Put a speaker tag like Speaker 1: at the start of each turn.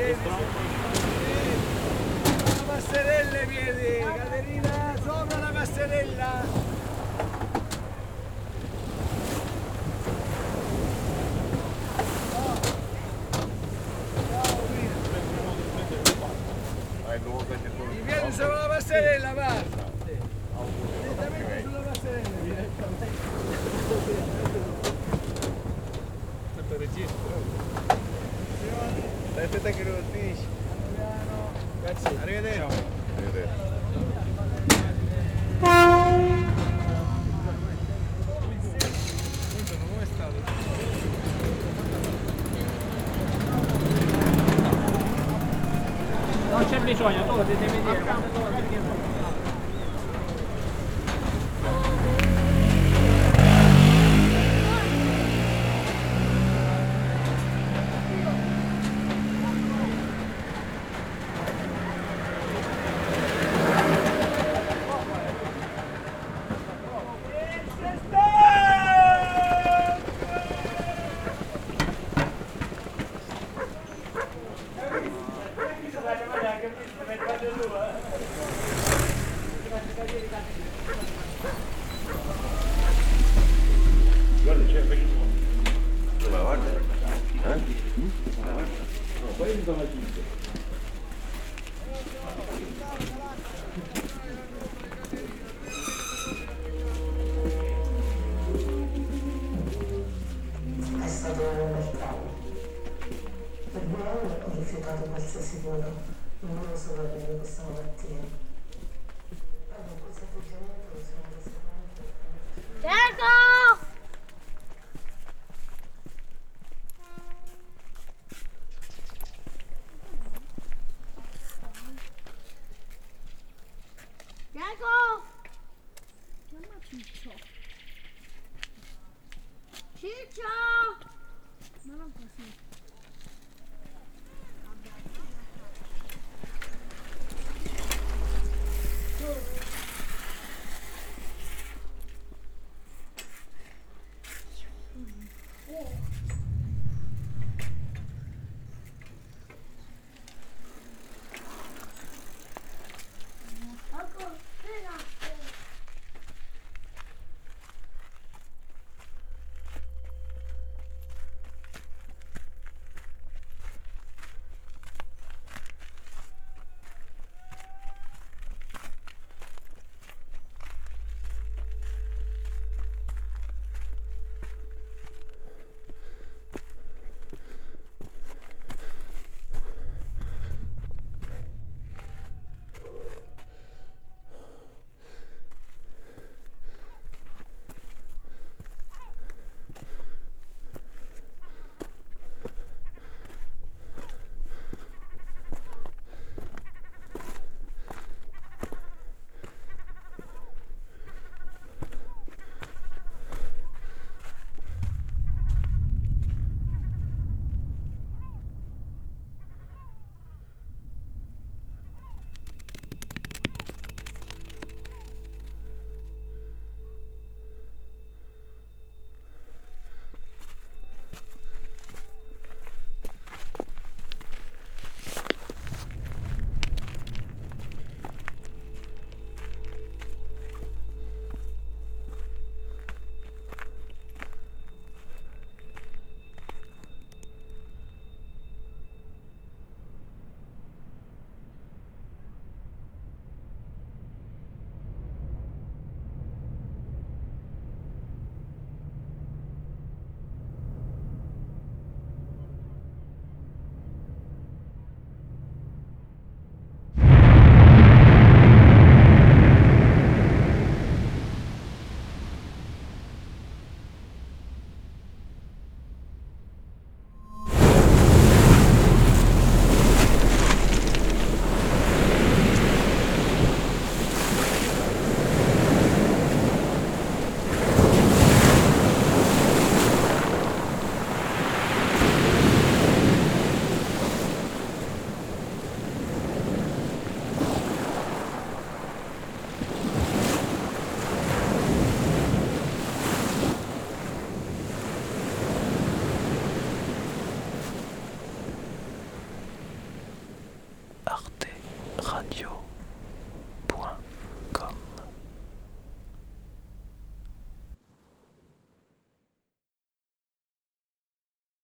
Speaker 1: La passerella piedi, Caterina, sopra la passerella. I piedi sopra la passerella, va. Grazie.
Speaker 2: Arrivederci.
Speaker 3: Non c'è bisogno, tu devi dire.
Speaker 2: Guarda, c'è benissimo. Dove la guarda? Eh?
Speaker 4: È stato un bel cavolo. Per due anni ho rifiutato qualsiasi voto, non volevo sopravvivere questa malattia.
Speaker 5: Diego! Diego! Chiama Ciccio. Ciccio! 很
Speaker 6: 久。